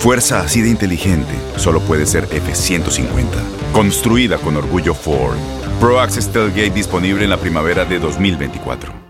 Fuerza así de inteligente solo puede ser F-150. Construida con orgullo Ford. Pro Access Tailgate disponible en la primavera de 2024.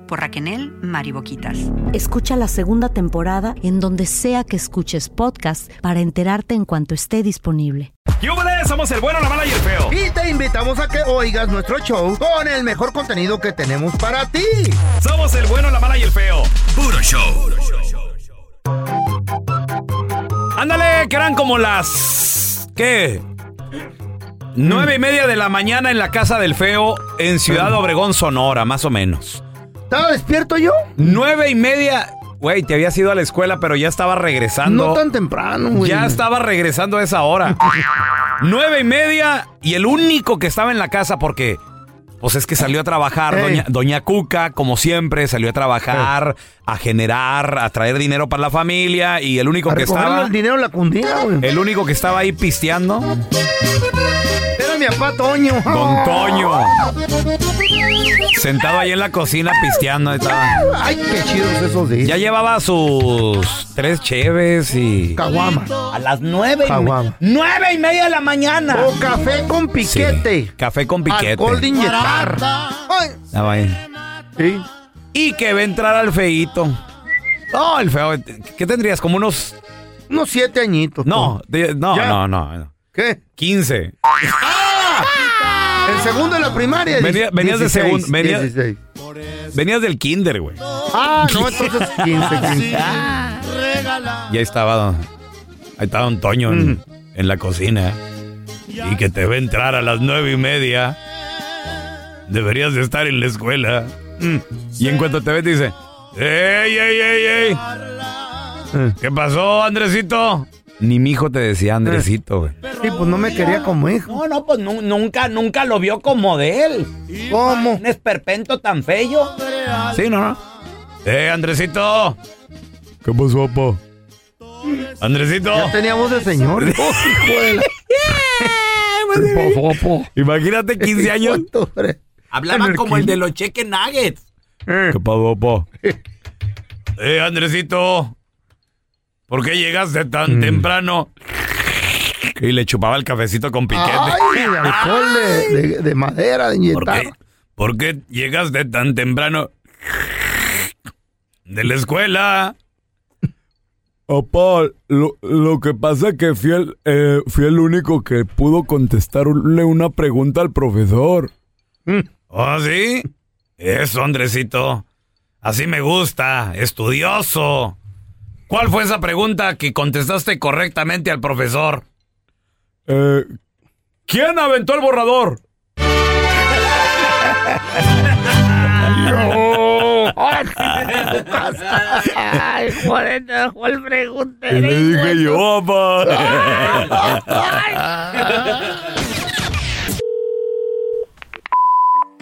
por Raquenel Mariboquitas. Escucha la segunda temporada en donde sea que escuches podcast para enterarte en cuanto esté disponible. ¡Yúbales! Somos el bueno, la mala y el feo. Y te invitamos a que oigas nuestro show con el mejor contenido que tenemos para ti. Somos el bueno, la mala y el feo. Puro show. Ándale, que eran como las... ¿Qué? Nueve y media de la mañana en la casa del feo en Ciudad Obregón, Sonora, más o menos. ¿Estaba despierto yo? Nueve y media. Güey, te habías ido a la escuela, pero ya estaba regresando. No tan temprano, güey. Ya estaba regresando a esa hora. Nueve y media y el único que estaba en la casa porque... Pues es que salió a trabajar doña, doña Cuca, como siempre, salió a trabajar, a generar, a traer dinero para la familia y el único A que estaba, el dinero en la cundina, güey. el único que estaba ahí pisteando, Era mi papá Toño. Don Toño, sentado ahí en la cocina pisteando. estaba. Ay, qué chidos esos días. Ya llevaba sus tres cheves y Caguama. a las nueve y, Caguama. nueve y media de la mañana. O café con piquete. Sí, café con piquete. Alcohol de inyectar. Estaba ahí. sí. Y que va a entrar al feito. No, el feo. ¿Qué tendrías? Como unos. Unos siete añitos. No, de- no, Ya. no, no. ¿Qué? 15. El segundo de la primaria. Venía- venías de 16, segundo, venía- 16. Venías del kinder, güey. Ah, no, entonces 15, 15. Y ahí estaba. don- Ahí estaba Don Toño en, Mm. en la cocina. Y que te va a entrar a las nueve y media. Deberías de estar en la escuela. Mm. Y en cuanto te ve, te dice: ¡Ey, ey, ey, ey! ¿Qué pasó, Andresito? Ni mi hijo te decía Andresito, güey. Sí, pues no me quería como hijo. No, no, pues nunca, nunca lo vio como de él. ¿Cómo? Un esperpento tan feo. Sí, no, no. ¡Eh, Andresito! ¿Qué pasó, papá? Andresito. Ya tenía voz de señor. Oh, hijo de la... Imagínate 15 años. Hablaba Hablaba como el de los cheque nuggets. ¿Qué pasó, papá? Eh, Andresito. ¿Por qué llegaste tan Mm. temprano? Y le chupaba el cafecito con piquete. Ay, de alcohol de, de- de madera, de ¿Por inyectar. qué, por qué llegaste tan temprano de la escuela? Papá, lo, lo que pasa es que fui el, eh, fui el único que pudo contestarle una pregunta al profesor. ¿Oh, sí? Eso, Andresito. Así me gusta. Estudioso. ¿Cuál fue esa pregunta que contestaste correctamente al profesor? Eh, ¿Quién aventó el borrador? Ay, joder, ¿cuál pregunta? ¿Qué le dije yo, papá?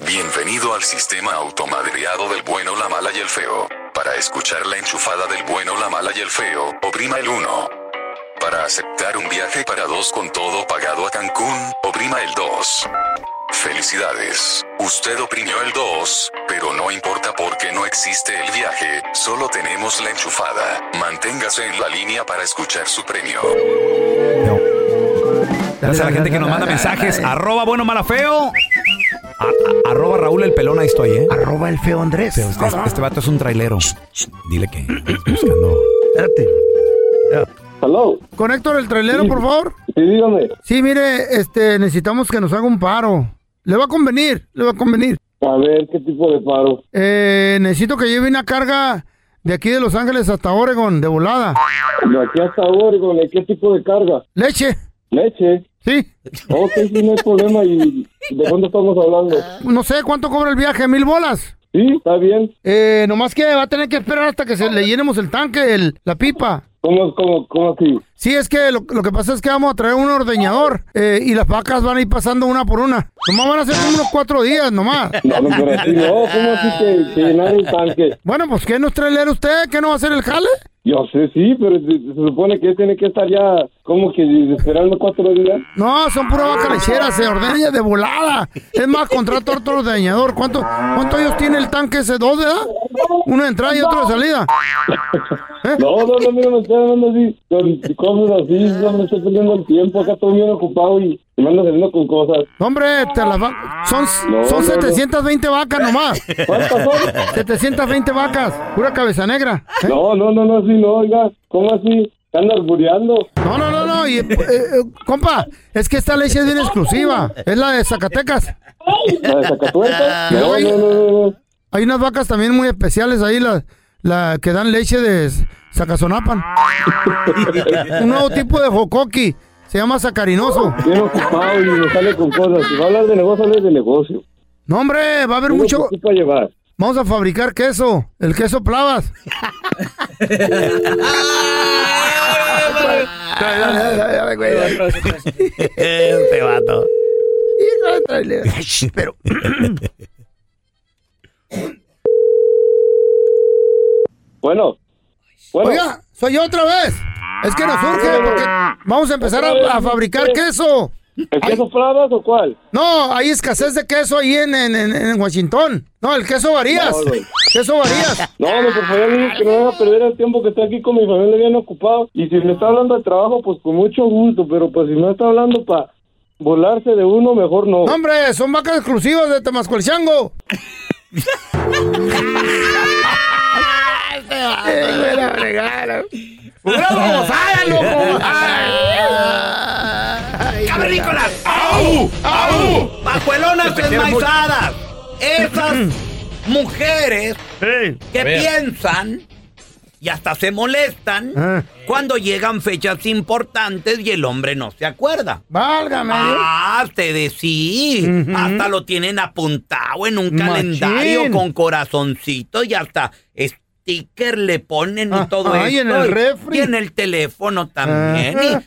Bienvenido al sistema automadreado del bueno, la mala y el feo. Para escuchar la enchufada del bueno, la mala y el feo, oprima el 1. Para aceptar un viaje para dos con todo pagado a Cancún, oprima el 2. Felicidades, usted oprimió el 2, pero no importa porque no existe el viaje, solo tenemos la enchufada. Manténgase en la línea para escuchar su premio. Gracias a la gente que nos manda mensajes. Arroba bueno, mala, feo. Arroba Raúl el pelón, ahí estoy, ¿eh? Arroba el feo Andrés. Pero este, este vato es un trailero. Dile que estoy buscando. Espérate. Hello. Conector, el trailero, por favor. Sí, dígame. Sí, mire, este, necesitamos que nos haga un paro. Le va a convenir, le va a convenir. A ver, ¿qué tipo de paro? Eh, necesito que lleve una carga de aquí de Los Ángeles hasta Oregon, de volada. De aquí hasta Oregon, ¿de qué tipo de carga? Leche. Leche. Sí. Ok, sí, no hay problema. ¿Y de cuándo estamos hablando? No sé cuánto cobra el viaje, mil bolas. Sí, está bien. Eh, nomás que va a tener que esperar hasta que se le llenemos el tanque, el, la pipa. ¿Cómo, cómo, cómo así? Sí, es que lo, lo que pasa es que vamos a traer un ordeñador eh, y las vacas van a ir pasando una por una. Nomás van a ser unos cuatro días, nomás. No, no, pero así no. ¿Cómo así que, que llenar el tanque? Bueno, pues ¿qué nos trae usted? ¿Qué no va a hacer el jale? Yo sé, sí, pero se, se supone que tiene que estar ya como que esperando cuatro días. No, son pura vaca lechera, se ordena de volada. Es más, contrato otro ordeñador. ¿Cuánto, ¿Cuánto ellos tienen el tanque ese? ¿Dos, verdad? Uno de entrada y otro de salida. No, no, no, mira, me estoy hablando así, con cosas así, no me estoy perdiendo el tiempo, acá estoy bien ocupado y, y me ando saliendo con cosas. Hombre, te las va- son, No, son no, no. 720 vacas nomás. ¿Cuántas son? 720 vacas, pura cabeza negra. ¿eh? No, no, no, no, así no, oiga, ¿cómo así? ¿Te andas bureando? No, no, no, no. Y, eh, eh, compa, es que esta leche es bien exclusiva. Es la de Zacatecas. ¿La de Zacatuerca? Luego No, no, no, no, no. hay unas vacas también muy especiales ahí, la, la que dan leche de Zacazonapan. Un nuevo tipo de jocoqui. Se llama sacarinoso. Bien ocupado y me sale con cosas. Si va a hablar de negocio, hable de negocio. No, hombre, va a haber ¿Qué mucho. llevar? Vamos a fabricar queso. El queso plavas. Este vato. Pero. Bueno, bueno. Oiga, soy yo otra vez. Es que nos urge porque vamos a empezar a, a fabricar queso. ¿El queso Flavas o cuál? No, hay escasez de queso ahí en, en, en- en Washington. No, el queso varías. No, queso varías. No, no, por favor, que no me haga perder el tiempo que estoy aquí con mi familia bien ocupado. Y si me está hablando de trabajo, pues con mucho gusto. Pero pues si no está hablando para volarse de uno, mejor no. No, hombre, son vacas exclusivas de Temascuelchango. ¡Pura babosada, loco! ¡Cavernícolas! ¡Au! ¡Au! ¡Pajuelonas desmaizadas! Esas mujeres que piensan y hasta se molestan Ah. cuando llegan fechas importantes y el hombre no se acuerda. Válgame. Ah, ustedes sí. Ujú. Hasta lo tienen apuntado en un Machín. calendario con corazoncito y hasta sticker le ponen y Ah, todo eso. en el refri. Y en el teléfono también. Ajá.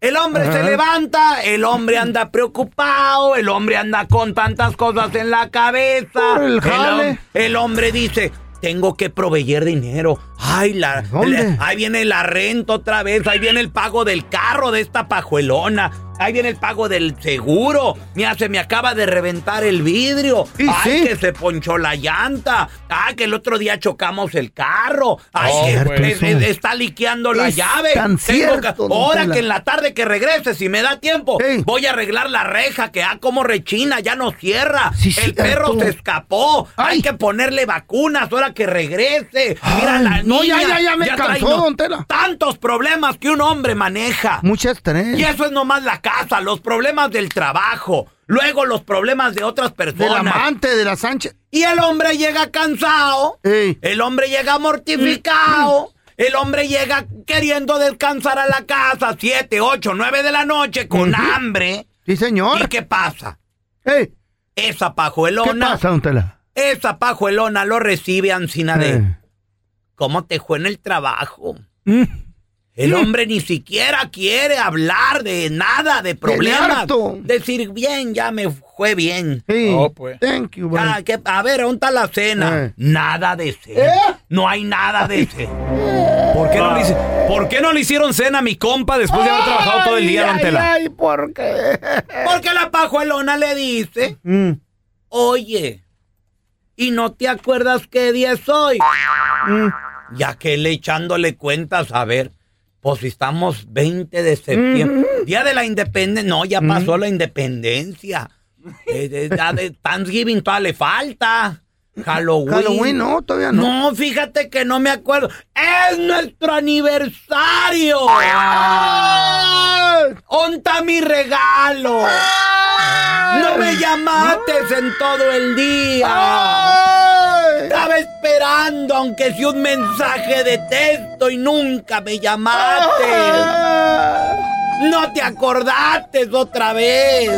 Y el hombre se Ajá. levanta, el hombre anda preocupado, el hombre anda con tantas cosas en la cabeza. El hombre dice, tengo que proveer dinero. Ay, la, el- ahí viene la renta otra vez, ahí viene el pago del carro de esta pajuelona. Ahí viene el pago del seguro. Mira, se me acaba de reventar el vidrio. Ay, sí. que se ponchó la llanta. Ay, que el otro día chocamos el carro. Ay, Oh, que es- es- está liqueando la Es llave. tan Tengo que- cierto, don ahora que en la tarde que regrese, si me da tiempo, voy a arreglar la reja, que ah, como rechina, ya no cierra. Sí, el cierto. perro se escapó. Ay. Hay que ponerle vacunas ahora que regrese. Mira la no, ya, niña, ya, ya me trae, cansó, don Tela. Tantos problemas que un hombre maneja. Mucha estrés. Y eso es nomás la casa, los problemas del trabajo, luego los problemas de otras Del personas. amante, de la Sánchez. Y el hombre llega cansado, Ey. el hombre llega mortificado, el hombre llega queriendo descansar a la casa, 7, 8, 9 de la noche, con hambre. Sí, señor. ¿Y qué pasa? Ey, Esa ¿Qué pajuelona pasa, don Tela? esa pajuelona lo recibe Ancina de... Eh. ¿Cómo te fue en el trabajo? Mm. El hombre ni siquiera quiere hablar de nada, de problemas. Decir, bien, ya me fue bien. Sí. Oh, pues. Thank you. Ya, que- a ver, ¿dónde está la cena? Eh. Nada de cena. ¿Eh? No hay nada de cena. ¿Por qué, no le, hice- ¿Por qué no le hicieron cena a mi compa después de haber trabajado todo el día, Ay, don Tela? Ay, ¿por qué? Porque la pajuelona le dice, Mm, oye, ¿y no te acuerdas qué día es hoy? mm. Ya que él echándole cuentas, a ver, pues si estamos 20 de septiembre, día de la independencia, no, ya pasó la independencia. Eh, eh, Thanksgiving todavía le falta. Halloween. Halloween, no, todavía no. No, fíjate que no me acuerdo. ¡Es nuestro aniversario! ¡Onta mi regalo! ¡No me llamaste en todo el día! Esperando, aunque sea un mensaje de texto y nunca me llamaste. No te acordaste otra vez.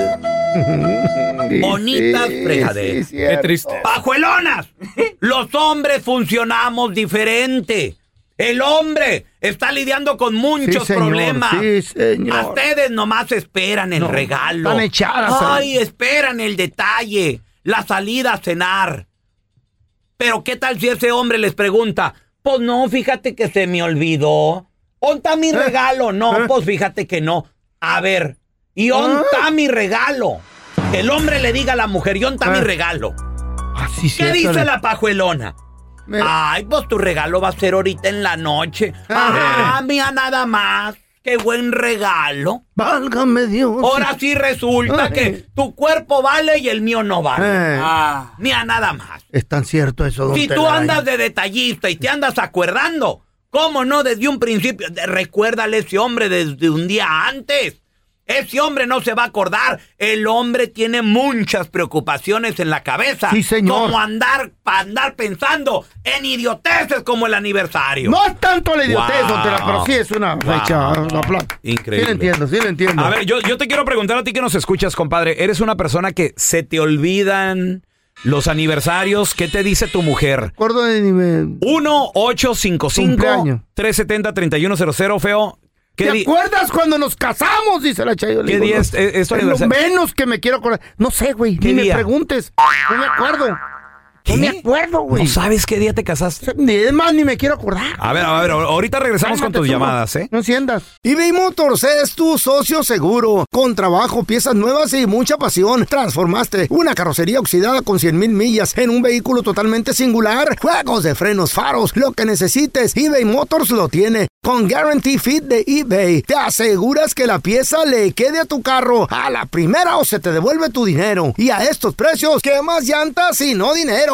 Bonitas fregaderas. Qué triste. ¡Pajuelonas! Los hombres funcionamos diferente. El hombre está lidiando con muchos Sí, señor, problemas. sí, señor. A ustedes nomás esperan el No, regalo. están echadas Ay, esperan el detalle, la salida a cenar. Pero ¿qué tal si ese hombre les pregunta? Pues no, fíjate que se me olvidó. ¿Dónde está mi regalo? No, ¿Eh? pues fíjate que no. A ver, ¿y dónde está mi regalo? Que el hombre le diga a la mujer, ¿y ¿Eh? mi regalo? Así ¿Qué cierto, dice la pajuelona? Me- Ay, pues tu regalo va a ser ahorita en la noche. Ah. Ah, mira nada más. Qué buen regalo. Válgame Dios. Ahora sí resulta Ay. que tu cuerpo vale y el mío no vale. Eh. Ah, mira nada más. Es tan cierto eso, don Si tú Telaraño. andas de detallista y te andas acuerdando, ¿cómo no desde un principio? Recuérdale a ese hombre desde un día antes. Ese hombre no se va a acordar. El hombre tiene muchas preocupaciones en la cabeza. Sí, señor. Como andar, pa andar pensando en idioteces como el aniversario. No es tanto la idiotez, Wow. pero sí es una Wow. fecha. una pla- Increíble. Sí lo entiendo, sí lo entiendo. A ver, yo, yo te quiero preguntar a ti que nos escuchas, compadre. ¿Eres una persona que se te olvidan los aniversarios? ¿Qué te dice tu mujer? acuerdo de nivel. 1-855-370-3100, feo. ¿Qué ¿Te di- acuerdas cuando nos casamos? Dice la Chayo. ¿Qué día no, es- es- es tu lo menos que me quiero acordar. No sé, güey. ¿Qué Ni día? me preguntes. No me acuerdo. No me acuerdo, güey. ¿No sabes qué día te casaste? Ni es más, ni me quiero acordar. A ver, a ver, ahorita regresamos con tus llamadas, ¿eh? No enciendas. eBay Motors es tu socio seguro. Con trabajo, piezas nuevas y mucha pasión. Transformaste una carrocería oxidada con 100 mil millas en un vehículo totalmente singular. Juegos de frenos, faros, lo que necesites, eBay Motors lo tiene. Con Guarantee Fit de eBay, te aseguras que la pieza le quede a tu carro a la primera o se te devuelve tu dinero. Y a estos precios, ¿qué más llantas y no dinero?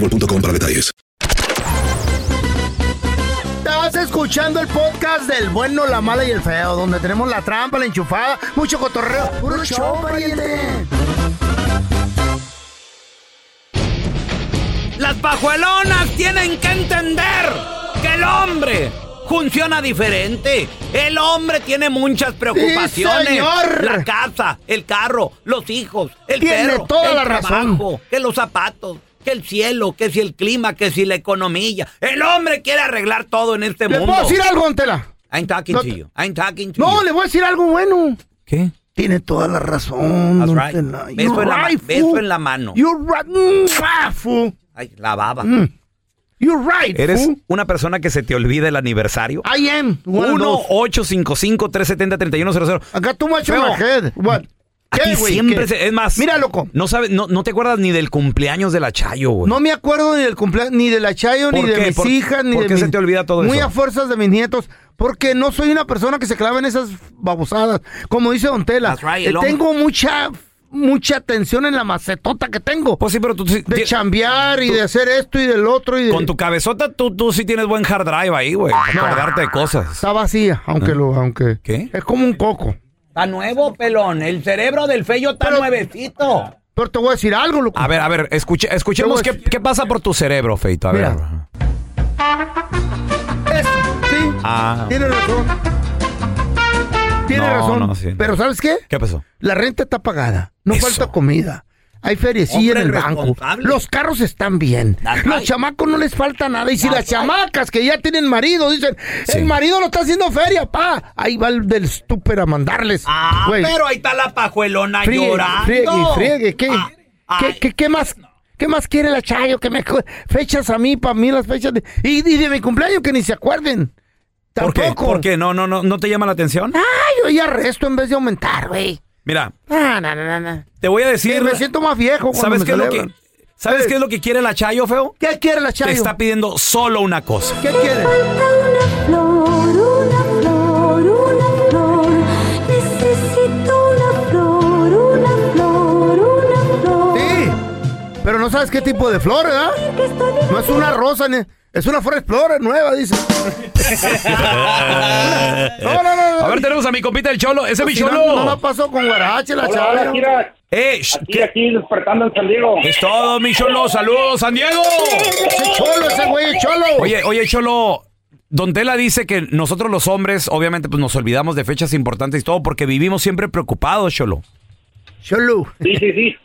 boostmobile.com para detalles. Estás escuchando el podcast del bueno, la mala y el feo, donde tenemos la trampa, la enchufada, mucho cotorreo. ¡Puro show, pariente! Las pajuelonas tienen que entender que el hombre funciona diferente. El hombre tiene muchas preocupaciones. señor. La casa, el carro, los hijos, el Tiene perro, toda el la razón. trabajo, que los zapatos, que el cielo, que si el clima, que si la economía. El hombre quiere arreglar todo en este ¿Le mundo. puedo decir algo, Antela? I'm talking No to you. I'm talking to No, you. le voy a decir algo bueno. ¿Qué? Tiene toda la razón. That's right. Beso You're en la right, beso en la mano. You're right. Mm, ah, fool. Ay, la baba. Mm. You're right, ¿Eres fool. una persona que se te olvida el aniversario? I am. One of those. 1-855-370-3100. Acá tú much Feo. my head. What? A ¿Qué, ti güey? siempre se- es más. Mira, loco. No sabes, no, no te acuerdas ni del cumpleaños de la Chayo, güey. No me acuerdo ni del cumpleaños, ni de la Chayo, ni ¿Por de mis ¿Por- hijas, ni por de qué se mis- te olvida todo Muy eso? a fuerzas de mis nietos, porque no soy una persona que se clava en esas babosadas. Como dice Don Tela, right, eh, tengo mucha mucha atención en la macetota que tengo. Pues sí, pero tú sí- de chambear y de hacer esto y del otro y de... con tu cabezota tú, tú sí tienes buen hard drive ahí, güey. Para acordarte de cosas. Está vacía, aunque lo... aunque ¿Qué? Es como un coco. Está nuevo, pelón. El cerebro del fello está Pero- nuevecito. Pero te voy a decir algo, loco. A ver, a ver, escuche, escuchemos qué, qué pasa por tu cerebro, Feito. A ver. Es- sí, Ah, tiene razón. Tiene No, razón. no, sí. Pero ¿sabes qué? ¿qué pasó? La renta está pagada. No Eso. falta comida. Hay feriecilla en Hombre el banco. Los carros están bien. That's Los right. chamacos no les falta nada. Y si That's las chamacas que ya tienen marido dicen, Sí. el marido lo está haciendo feria, pa. Ahí va el del estúper a mandarles. Ah, pero ahí está la pajuelona friegue, llorando. friegue, friegue. ¿Qué, Ah, ¿Qué, qué- qué más? ¿Qué más quiere la Chayo? Que me fechas a mí, para mí las fechas de, y, y de mi cumpleaños que ni se acuerden. ¿Por qué? Tampoco. ¿Por qué? ¿No, no, no, ¿No te llama la atención? Ay, yo ya resto en vez de aumentar, güey. Mira, Ah, no, no, no, no. te voy a Sí, decir. me siento más viejo cuando ¿Sabes me qué es lo que. ¿Sabes Sí. qué es lo que quiere la Chayo, feo? ¿Qué quiere la Chayo? Te está pidiendo solo una cosa. ¿Qué quiere? Una flor, una flor, una flor. Necesito una flor, una flor, una flor. Sí, pero no sabes qué tipo de flor, ¿verdad? No es una rosa, ni- es una flor explorer nueva, dice. No, no, no. no. A ver, tenemos a mi compita el Cholo. Ese es mi no, no la pasó con guarache la mira, Eh, aquí, ¿qué? aquí despertando en San Diego. Es todo, mi Cholo. Saludos, San Diego. Ese cholo, ese güey, cholo. Oye, oye, Cholo. Don Tela dice que nosotros los hombres, obviamente, pues nos olvidamos de fechas importantes y todo porque vivimos siempre preocupados, Cholo. Cholo. Sí, sí, sí.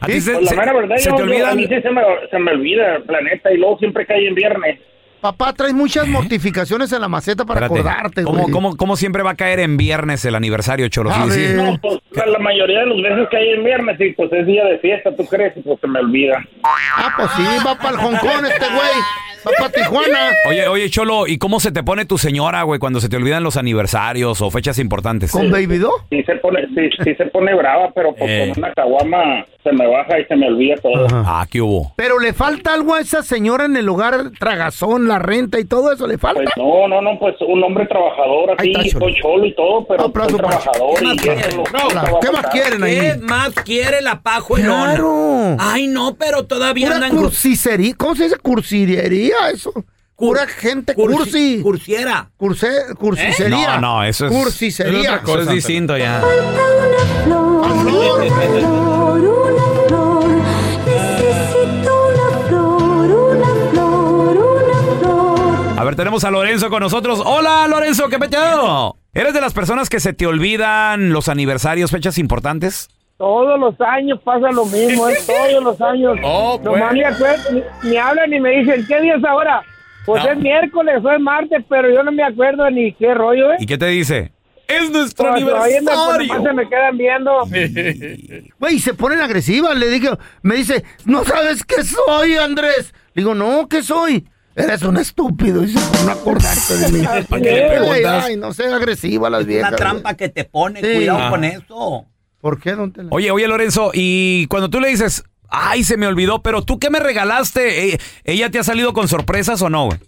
A ti se, Pues la se- mera verdad, se yo, te yo- a mí sí se me, se me olvida el planeta y luego siempre cae en viernes. Papá, traes muchas mortificaciones en la maceta para Espérate, acordarte, ¿cómo, güey. cómo, cómo siempre va a caer en viernes el aniversario, Cholo? A Sí, sí. ver. No, pues la- mayoría de los veces cae en viernes y pues es día de fiesta, ¿tú crees? Y pues se me olvida. Ah, pues sí, va para el Hong Kong este güey. Va para Tijuana. Oye, oye, Cholo, ¿y cómo se te pone tu señora, güey, cuando se te olvidan los aniversarios o fechas importantes? ¿Con Baby Do? Sí se pone, sí, sí se pone brava, pero pues Eh. con una caguama se me baja y se me olvida todo. Ah, ¿qué hubo? Pero le falta algo a esa señora en el hogar, tragazón, la renta y todo eso, le falta. Pues no, no, no, pues un hombre trabajador Ahí así, soy cholo y todo, pero soy para trabajador ¿Qué y más eso quiere? es lo que No, estaba ¿Qué más quieren ahí? ¿Qué más quiere la pajuelona? Claro. Ay, no, pero todavía andan... cursicería. ¿Cómo se dice cursilería eso? Pura gente cursi. Cursiera. Curse, cursicería. No, no, eso es. Cursicería. Eso es distinto ya. una flor, Ah, flor. una flor, tenemos a Lorenzo con nosotros. Hola, Lorenzo, ¿qué peteado? ¿Eres de las personas que se te olvidan los aniversarios, fechas importantes? Todos los años pasa lo mismo, ¿eh? todos los años. Oh, pues. Nomás me acuerdo, ni, ni hablan ni me dicen, ¿qué día es ahora? Pues No. es miércoles o es martes, pero yo no me acuerdo ni qué rollo, ¿eh? ¿Y qué te dice? Es nuestro Pues, me- aniversario. se me quedan viendo. Güey, se ponen agresivas. Le digo, me dice, ¿no sabes qué soy, Andrés? Le digo, no, ¿qué soy? Eres un estúpido. Dice, por no acordarte de mí. ¿Para qué le preguntas? Ay, no sean agresivas las Una viejas. trampa que te pone. Sí. Cuidado Ah. con eso. ¿Por qué no te la- Oye, oye, Lorenzo, y cuando tú le dices, ay, se me olvidó, pero tú qué me regalaste, Eh, ¿ella te ha salido con sorpresas o no, güey?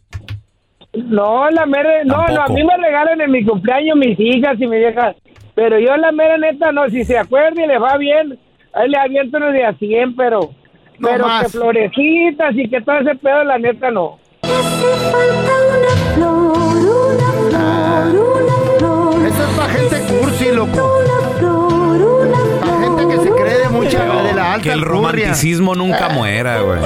No, la mera, no, no, a mí me regalan en mi cumpleaños mis hijas y mis viejas, pero yo la mera neta no, si se acuerda y le va bien, ahí le aviento unos de a 100, pero, No pero más. que florecitas y que todo ese pedo, la neta no. Flor. Esa es para gente cursi, loco. Mucha, de la alta que el romanticismo nunca Eh, muera, güey.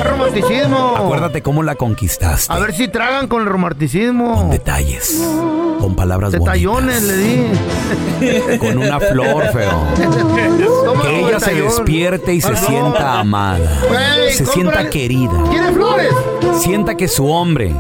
Acuérdate cómo la conquistaste. A ver si tragan con el romanticismo. Con detalles, con palabras Detallones le bonitas, di. con una flor, feo. Toma Que ella se despierte y se sienta amada. Se sienta querida. ¿Quiere flores? Sienta que su hombre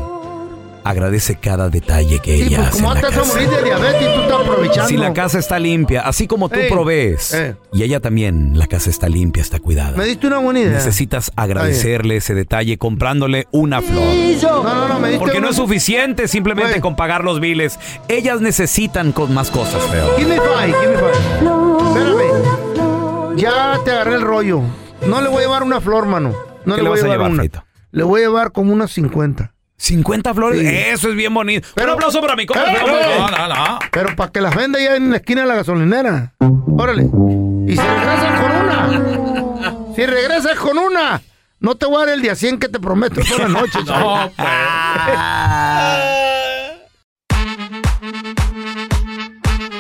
agradece cada detalle que Sí, ella pues hace como en la antes a casa. morir de diabetes y tú estás aprovechando. Si la casa está limpia, así como tú Ey, provees, eh. y ella también, la casa está limpia, está cuidada. Me diste una buena idea. Necesitas agradecerle ese detalle comprándole una flor. No, no, no, me diste Porque no una- es suficiente simplemente Güey. con pagar los biles. Ellas necesitan con más cosas, feo. Give me five, give me five. Espérame. Ya te agarré el rollo. No le voy a llevar una flor, mano. No ¿Qué le le voy vas a a llevar, llevar, una. Feito? Le voy a llevar como unas 50. 50 flores, Sí. eso es bien bonito. Pero- Un aplauso para mi compa. Pero- No, no, no. Pero para que las venda ya en la esquina de la gasolinera. Órale. Y si regresas con una. Si regresas con una. No te voy a dar el día 100 que te prometo toda la noche. No, pues.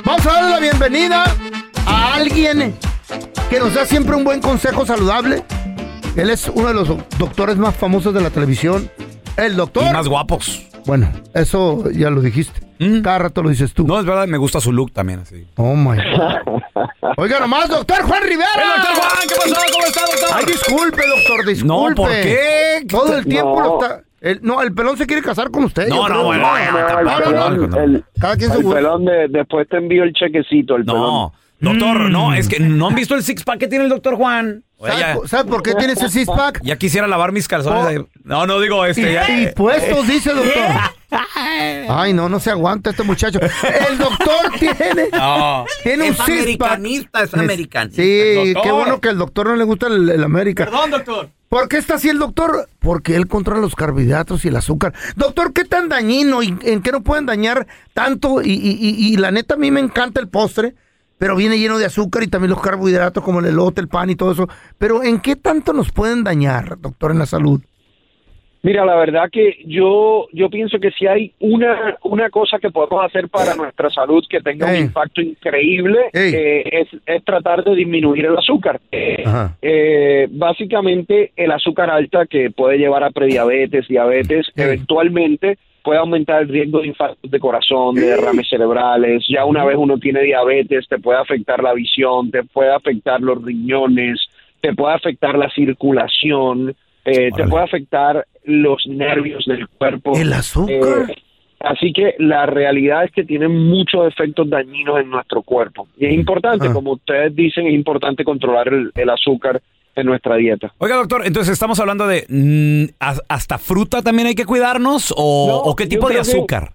Vamos a darle la bienvenida a alguien que nos da siempre un buen consejo saludable. Él es uno de los doc- doctores más famosos de la televisión. El doctor. Y más guapos. Bueno, eso ya lo dijiste. Cada rato lo dices tú. No, es verdad, me gusta su look también así. Oh my God. Oiga nomás, doctor Juan Rivera. ¡Eh, doctor Juan! ¿Qué pasó? ¿Cómo está, doctor? Ay, disculpe, doctor, disculpe. No, ¿por qué? Todo el tiempo No. lo está. el- no, el pelón se quiere casar con usted. No, no, bueno, No, no, no, el- Cada quien su el gusto. pelón de- después te envío el chequecito, el pelón. No, doctor, no, es que no han visto el six pack que tiene el doctor Juan. Oye, ¿Sabe, ya, po- sabe por qué tiene ese six pack? ya quisiera lavar mis calzones. Oh. ahí. No, no digo este. ya. Y, puestos, dice doctor. Ay, no, no se aguanta este muchacho. El doctor tiene, No. tiene un Es six pack. americanista, es americanista. Sí, Doctor. qué bueno que al doctor no le gusta el, el América. Perdón, doctor. ¿Por qué está así el doctor? Porque él controla los carbohidratos y el azúcar. Doctor, ¿qué tan dañino y en qué no pueden dañar tanto? Y, y- y- y la neta, a mí me encanta el postre, pero viene lleno de azúcar y también los carbohidratos como el elote, el pan y todo eso. Pero ¿en qué tanto nos pueden dañar, doctor, en la salud? Mira, la verdad que yo yo pienso que si hay una una cosa que podemos hacer para nuestra salud que tenga Ey. un impacto increíble eh, es, es tratar de disminuir el azúcar. Eh, eh, básicamente el azúcar alta que puede llevar a prediabetes, diabetes, Ey. eventualmente puede aumentar el riesgo de infartos de corazón, de derrames cerebrales. Ya una vez uno tiene diabetes, te puede afectar la visión, te puede afectar los riñones, te puede afectar la circulación, eh, te puede afectar los nervios del cuerpo. ¿El azúcar? Eh, así que la realidad es que tiene muchos efectos dañinos en nuestro cuerpo. Y es importante, Ah. como ustedes dicen, es importante controlar el, el azúcar en nuestra dieta. Oiga, doctor, entonces estamos hablando de. mm, ¿has- ¿Hasta fruta también hay que cuidarnos? ¿O, No, o qué tipo de que- azúcar?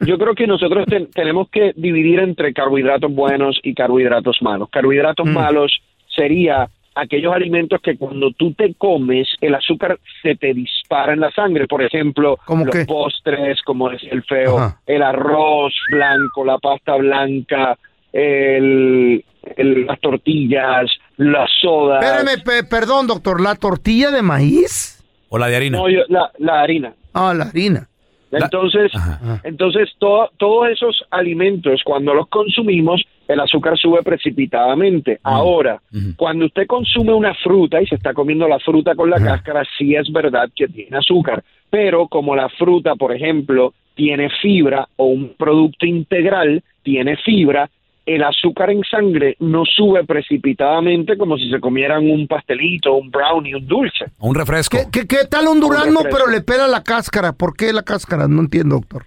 Yo creo que nosotros ten- tenemos que dividir entre carbohidratos buenos y carbohidratos malos. Carbohidratos Mm. malos sería aquellos alimentos que cuando tú te comes el azúcar se te dispara en la sangre. Por ejemplo, ¿Cómo los qué? postres, como es el feo, Ajá. el arroz blanco, la pasta blanca, el, el- las tortillas, las sodas. Espérame, pe- perdón, doctor, ¿la tortilla de maíz? ¿O la de harina? No, yo- la, la harina. Ah, la harina. Entonces, Ajá. entonces to- todos esos alimentos, cuando los consumimos, el azúcar sube precipitadamente. Ahora, cuando usted consume una fruta y se está comiendo la fruta con la cáscara, sí es verdad que tiene azúcar. Pero como la fruta, por ejemplo, tiene fibra o un producto integral tiene fibra, el azúcar en sangre no sube precipitadamente como si se comieran un pastelito, un brownie, un dulce. ¿O un refresco? ¿Qué, qué, qué tal un durazno, pero le pela la cáscara? ¿Por qué la cáscara? No entiendo, doctor.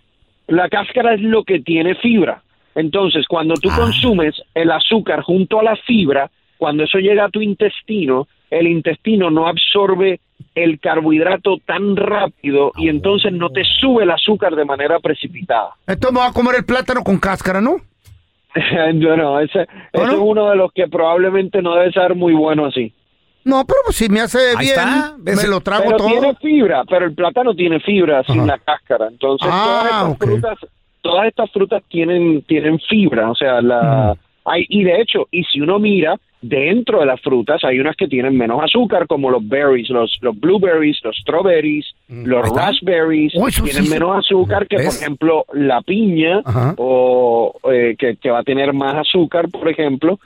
La cáscara es lo que tiene fibra. Entonces, cuando tú Ah. consumes el azúcar junto a la fibra, cuando eso llega a tu intestino, el intestino no absorbe el carbohidrato tan rápido y entonces no te sube el azúcar de manera precipitada. Entonces me voy a comer el plátano con cáscara, ¿no? bueno, ese, ese ¿Oh, no? es uno de los que probablemente no debe ser muy bueno así. No, pero pues si me hace Ahí bien, está, me lo trago Pero todo. tiene fibra, pero el plátano tiene fibra sin Ajá. la cáscara. Entonces, Ah, todas estas ok. frutas, todas estas frutas tienen tienen fibra, o sea, la hay y de hecho, y si uno mira dentro de las frutas hay unas que tienen menos azúcar como los berries, los los blueberries, los strawberries, los Ahí está. raspberries Oh, tienen sí menos azúcar que por ejemplo la piña Ajá. o eh, que, que va a tener más azúcar, por ejemplo.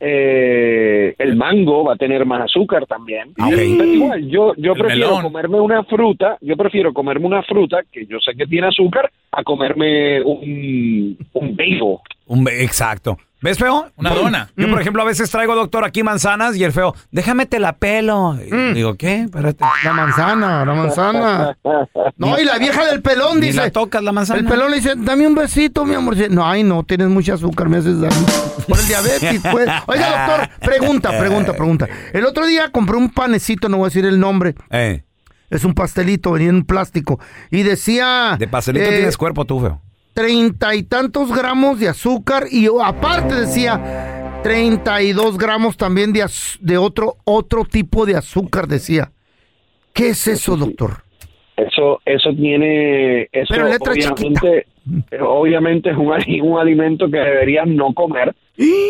Eh, el mango va a tener más azúcar también. Ah. Pero igual, yo, yo El prefiero melón. comerme una fruta, yo prefiero comerme una fruta que yo sé que tiene azúcar a comerme un, un bagel. Un exacto. ¿Ves, feo? Una dona. Yo, por ejemplo, a veces traigo, doctor, aquí manzanas y el feo, déjame te la pelo. Y Mm. Digo, ¿qué? Espérate. La manzana, la manzana. No, y la vieja del pelón Ni dice. la tocas la manzana. El pelón le dice, dame un besito, mi amor. Dice, no, ay, no, tienes mucha azúcar, me haces daño. Por el diabetes, pues. Oiga, doctor, pregunta, pregunta, pregunta. El otro día compré un panecito, no voy a decir el nombre. Eh, Es un pastelito, venía en un plástico. Y decía. de pastelito eh, tienes cuerpo tú, feo. Treinta y tantos gramos de azúcar y oh, aparte decía 32 gramos también de, de otro, otro tipo de azúcar, decía. ¿Qué es eso, doctor? Eso, eso tiene, eso Pero en letra obviamente, eh, obviamente es un, un alimento que deberías no comer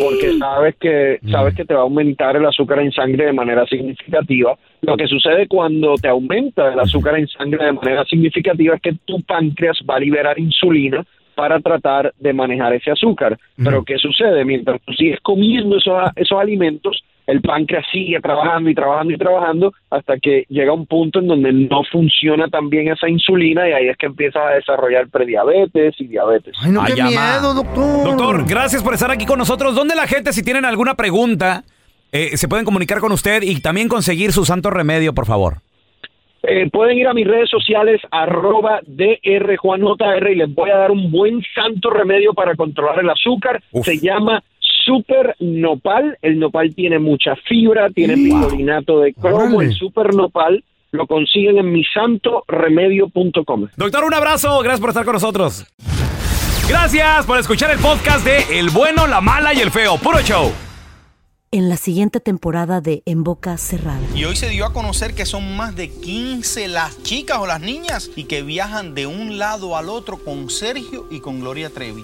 porque sabes que sabes que te va a aumentar el azúcar en sangre de manera significativa. Lo que sucede cuando te aumenta el azúcar en sangre de manera significativa es que tu páncreas va a liberar insulina para tratar de manejar ese azúcar. Pero ¿qué sucede? Mientras tú sigues comiendo esos, esos alimentos, el páncreas sigue trabajando y trabajando y trabajando hasta que llega un punto en donde no funciona tan bien esa insulina y ahí es que empiezas a desarrollar prediabetes y diabetes. Ay, no, Ay, qué miedo, doctor. Doctor, gracias por estar aquí con nosotros. ¿Dónde la gente, si tienen alguna pregunta, eh, se pueden comunicar con usted y también conseguir su santo remedio, por favor? Eh, pueden ir a mis redes sociales, arroba drjuanjr, y les voy a dar un buen santo remedio para controlar el azúcar. Uf. Se llama Super Nopal. El nopal tiene mucha fibra, tiene picolinato de cromo. Órale. El Super Nopal lo consiguen en misantoremedio.com. Doctor, un abrazo. Gracias por estar con nosotros. Gracias por escuchar el podcast de El bueno, la mala y el feo. Puro show. En la siguiente temporada de En Boca Cerrada. Y hoy se dio a conocer que son más de 15 las chicas o las niñas y que viajan de un lado al otro con Sergio y con Gloria Trevi.